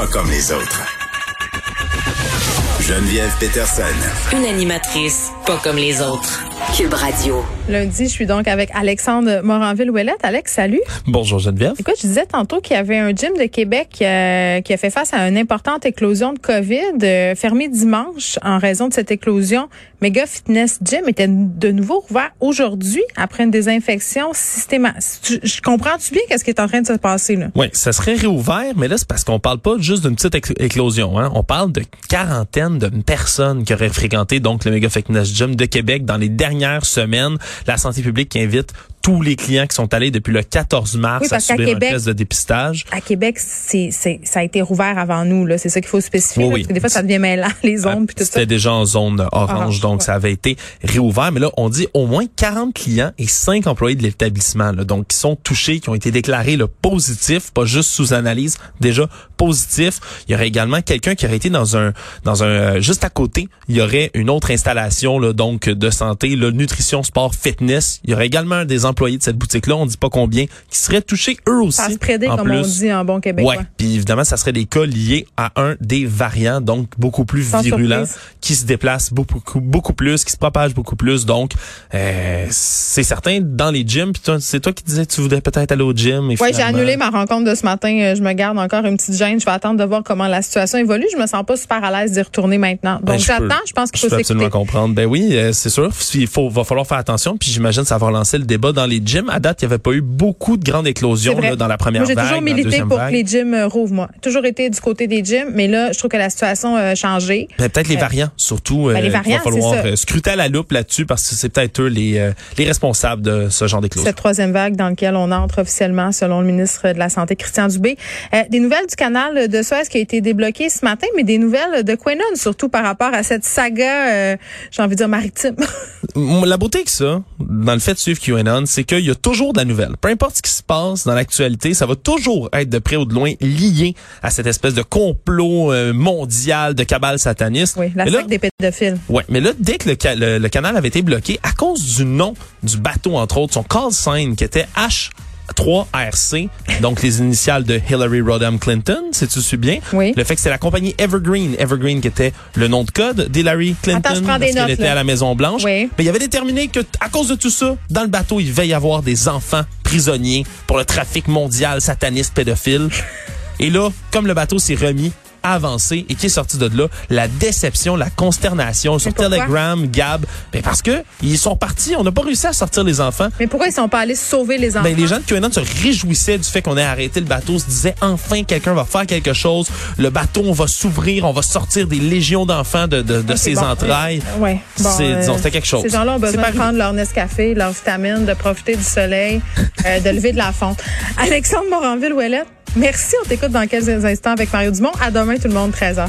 Pas comme les autres. Geneviève Peterson. Une animatrice pas comme les autres. Cube Radio. Lundi, je suis donc avec Alexandre Moranville-Ouellette. Alex, salut. Bonjour Geneviève. Écoute, je disais tantôt qu'il y avait un gym de Québec euh, qui a fait face à une importante éclosion de COVID, euh, fermé dimanche en raison de cette éclosion. Mega Fitness Gym était de nouveau ouvert aujourd'hui après une désinfection systématique. Je comprends-tu bien qu'est-ce qui est en train de se passer là? Oui, ça serait réouvert, mais là, c'est parce qu'on parle pas juste d'une petite éclosion. Hein? On parle de quarantaine de personnes qui auraient fréquenté donc le Mega Fitness Gym de Québec dans les dernières semaines. La santé publique invite tous les clients qui sont allés depuis le 14 mars à subir Québec, un test de dépistage. À Québec, c'est, ça a été rouvert avant nous. Là. C'est ça qu'il faut spécifier. Oui, parce que des fois, ça devient mêlant, les zones. tout C'était déjà en zone orange, donc ça avait été réouvert. Mais là, on dit au moins 40 clients et 5 employés de l'établissement, donc qui sont touchés, qui ont été déclarés le positif, pas juste sous analyse, déjà positif. Il y aurait également quelqu'un qui aurait été dans un, dans un, euh, juste à côté, il y aurait une autre installation, là, donc de santé, le nutrition, sport, fitness. Il y aurait également des employés de cette boutique-là, on dit pas combien, qui seraient touchés eux aussi. Ça se prédit, comme plus. on dit en bon québécois. Ouais. Puis évidemment, ça serait des cas liés à un des variants, donc beaucoup plus virulents, qui se déplacent beaucoup, beaucoup plus, qui se propagent beaucoup plus. Donc, euh, c'est certain, dans les gyms, puis c'est toi qui disais que tu voudrais peut-être aller au gym. Oui, j'ai annulé ma rencontre de ce matin. Euh, je me garde encore une petite gêne. Je vais attendre de voir comment la situation évolue. Je me sens pas super à l'aise d'y retourner maintenant. Ben, Donc, j'attends. Je pense qu'il faut s'écouter. absolument comprendre. Ben oui, euh, c'est sûr. Il faut, va falloir faire attention. Puis j'imagine ça va relancer le débat dans les gyms. À date, il n'y avait pas eu beaucoup de grandes éclosions là, dans la première moi, vague. J'ai toujours milité pour que les gyms euh, rouvrent, moi. Toujours été du côté des gyms, mais là, je trouve que la situation a changé. Ben, peut-être les variants, surtout. Ben, les variants, il va falloir scruter à la loupe là-dessus parce que c'est peut-être eux les, les responsables de ce genre d'éclosion. Cette troisième vague dans laquelle on entre officiellement, selon le ministre de la Santé, Christian Dubé. des nouvelles du canal de Suez qui a été débloqué ce matin, mais des nouvelles de Quenon, surtout par rapport à cette saga, euh, j'ai envie de dire maritime. la beauté que ça, dans le fait de suivre QAnon, c'est qu'il y a toujours de la nouvelle. Peu importe ce qui se passe dans l'actualité, ça va toujours être de près ou de loin lié à cette espèce de complot euh, mondial de cabale sataniste. Oui, la secte des pédophiles. Ouais, mais là, dès que le, le, canal avait été bloqué, à cause du nom du bateau, entre autres, son call sign qui était H 3RC, donc les initiales de Hillary Rodham Clinton, si tu suis bien? Oui. Le fait que c'est la compagnie Evergreen, Evergreen qui était le nom de code d'Hillary Clinton Attends, je prends des parce était à la Maison Blanche. Oui. Mais il avait déterminé que à cause de tout ça, dans le bateau, il va y avoir des enfants prisonniers pour le trafic mondial sataniste pédophile. Et là, comme le bateau s'est remis avancé et qui est sorti de là, la déception, la consternation sur Telegram, Gab, ben parce que ils sont partis, on n'a pas réussi à sortir les enfants. Mais pourquoi ils sont pas allés sauver les enfants Ben les gens de QAnon se réjouissaient du fait qu'on ait arrêté le bateau, se disaient enfin quelqu'un va faire quelque chose, le bateau on va s'ouvrir, on va sortir des légions d'enfants de, de, de ses entrailles. Ouais. Bon, c'est disons c'était quelque chose. Ces gens-là ont besoin de prendre leur Nescafé, leur vitamine, de profiter du soleil, euh, de lever de la fonte. Alexandre Moranville-Ouellette Merci. On t'écoute dans quelques instants avec Mario Dumont. À demain, tout le monde, 13h.